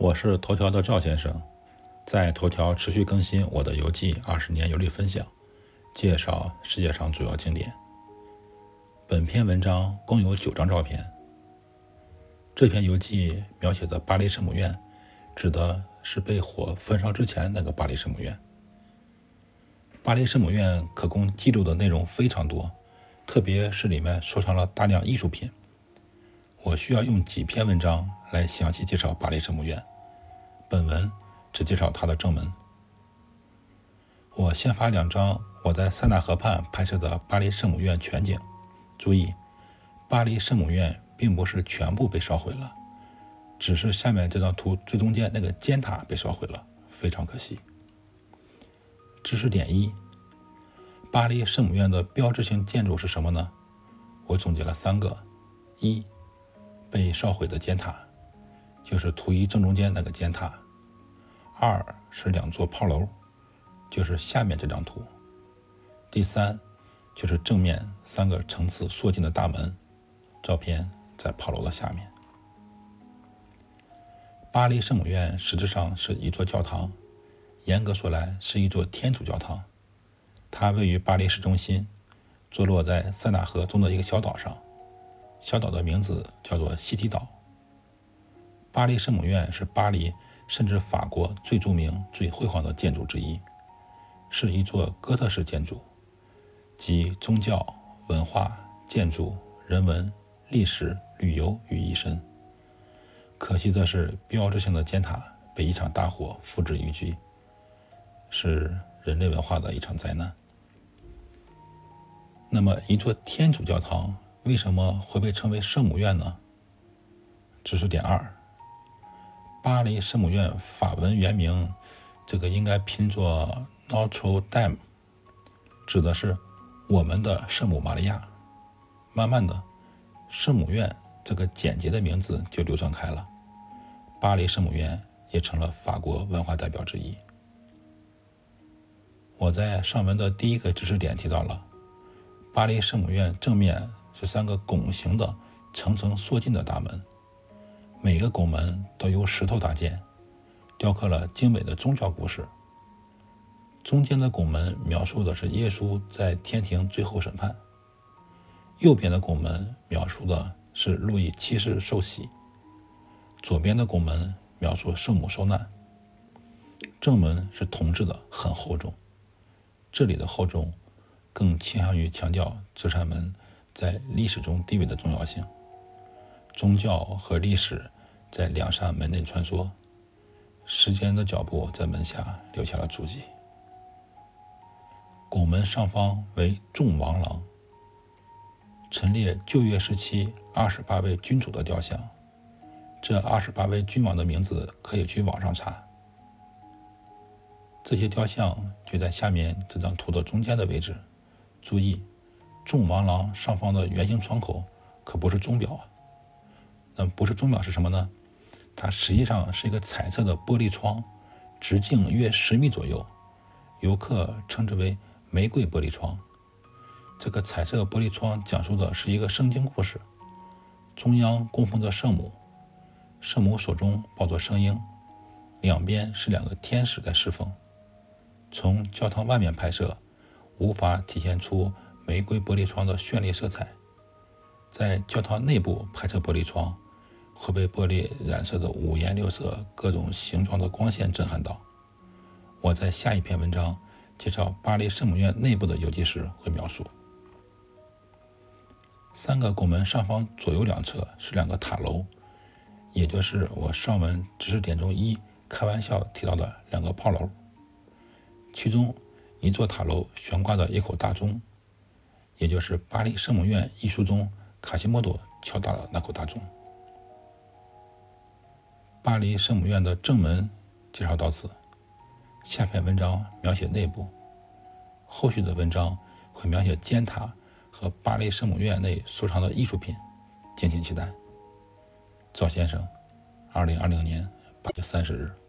我是头条的赵先生，在头条持续更新我的游记二十年游历分享，介绍世界上主要景点。本篇文章共有九张照片。这篇游记描写的巴黎圣母院，指的是被火焚烧之前那个巴黎圣母院。巴黎圣母院可供记录的内容非常多，特别是里面收藏了大量艺术品。我需要用几篇文章来详细介绍巴黎圣母院。本文只介绍它的正门。我先发两张我在塞纳河畔拍摄的巴黎圣母院全景。注意，巴黎圣母院并不是全部被烧毁了，只是下面这张图最中间那个尖塔被烧毁了，非常可惜。知识点一：巴黎圣母院的标志性建筑是什么呢？我总结了三个：一、被烧毁的尖塔。就是图一正中间那个尖塔，二是两座炮楼，就是下面这张图。第三就是正面三个层次缩进的大门，照片在炮楼的下面。巴黎圣母院实质上是一座教堂，严格说来是一座天主教堂。它位于巴黎市中心，坐落在塞纳河中的一个小岛上，小岛的名字叫做西提岛。巴黎圣母院是巴黎甚至法国最著名、最辉煌的建筑之一，是一座哥特式建筑，集宗教、文化、建筑、人文、历史、旅游于一身。可惜的是，标志性的尖塔被一场大火付之一炬，是人类文化的一场灾难。那么，一座天主教堂为什么会被称为圣母院呢？知识点二。巴黎圣母院法文原名，这个应该拼作 Notre Dame，指的是我们的圣母玛利亚。慢慢的，圣母院这个简洁的名字就流传开了，巴黎圣母院也成了法国文化代表之一。我在上文的第一个知识点提到了，巴黎圣母院正面是三个拱形的层层缩进的大门。每个拱门都由石头搭建，雕刻了精美的宗教故事。中间的拱门描述的是耶稣在天庭最后审判，右边的拱门描述的是路易七世受洗，左边的拱门描述圣母受难。正门是铜制的，很厚重。这里的厚重更倾向于强调这扇门在历史中地位的重要性。宗教和历史在两扇门内穿梭，时间的脚步在门下留下了足迹。拱门上方为众王廊，陈列旧约时期二十八位君主的雕像。这二十八位君王的名字可以去网上查。这些雕像就在下面这张图的中间的位置。注意，众王廊上方的圆形窗口可不是钟表啊。那不是钟表是什么呢？它实际上是一个彩色的玻璃窗，直径约十米左右，游客称之为“玫瑰玻璃窗”。这个彩色玻璃窗讲述的是一个圣经故事，中央供奉着圣母，圣母手中抱着圣婴，两边是两个天使在侍奉。从教堂外面拍摄，无法体现出玫瑰玻璃窗的绚丽色彩，在教堂内部拍摄玻璃窗。会被玻璃染色的五颜六色、各种形状的光线震撼到。我在下一篇文章介绍巴黎圣母院内部的游记时会描述。三个拱门上方左右两侧是两个塔楼，也就是我上文知识点中一开玩笑提到的两个炮楼。其中一座塔楼悬挂着一口大钟，也就是巴黎圣母院艺术中卡西莫多敲打的那口大钟。巴黎圣母院的正门介绍到此，下篇文章描写内部，后续的文章会描写尖塔和巴黎圣母院内收藏的艺术品，敬请期待。赵先生，二零二零年八月三十日。